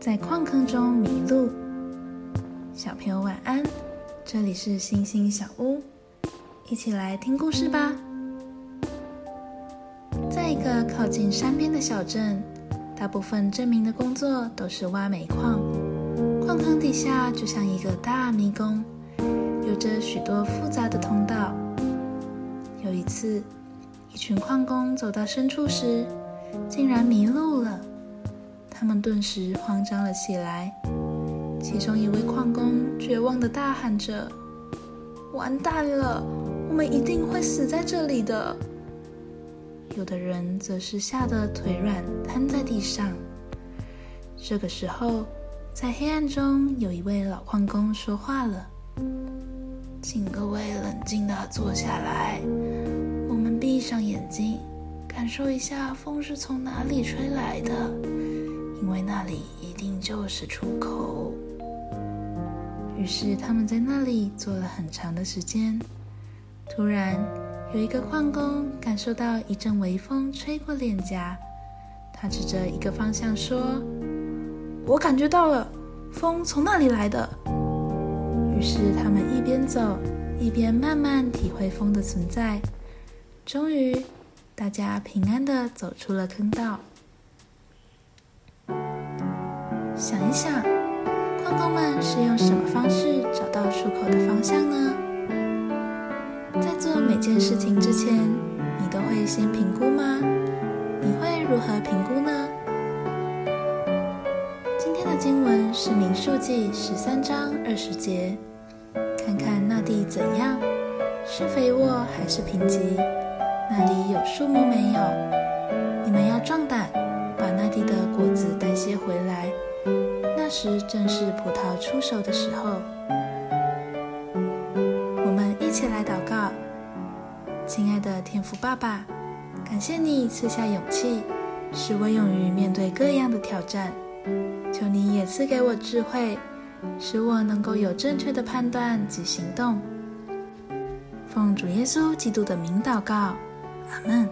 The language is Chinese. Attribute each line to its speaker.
Speaker 1: 在矿坑中迷路。小朋友晚安，这里是星星小屋，一起来听故事吧。在一个靠近山边的小镇，大部分镇民的工作都是挖煤矿。矿坑底下就像一个大迷宫，有着许多复杂的通道。有一次，一群矿工走到深处时，竟然迷路了。他们顿时慌张了起来。其中一位矿工绝望地大喊着：“完蛋了，我们一定会死在这里的！”有的人则是吓得腿软，瘫在地上。这个时候，在黑暗中，有一位老矿工说话了：“请各位冷静地坐下来，我们闭上眼睛，感受一下风是从哪里吹来的，因为那里一定就是出口。”于是他们在那里坐了很长的时间。突然，有一个矿工感受到一阵微风吹过脸颊，他指着一个方向说：“我感觉到了，风从那里来的。”于是他们一边走，一边慢慢体会风的存在。终于，大家平安的走出了坑道。想一想。矿工们是用什么方式找到出口的方向呢？在做每件事情之前，你都会先评估吗？你会如何评估呢？今天的经文是《民数记》十三章二十节，看看那地怎样，是肥沃还是贫瘠？那里有树木没有？你们要壮胆，的果子带些回来。那时正是葡萄出手的时候，我们一起来祷告。亲爱的天父爸爸，感谢你赐下勇气，使我勇于面对各样的挑战。求你也赐给我智慧，使我能够有正确的判断及行动。奉主耶稣基督的名祷告，阿门。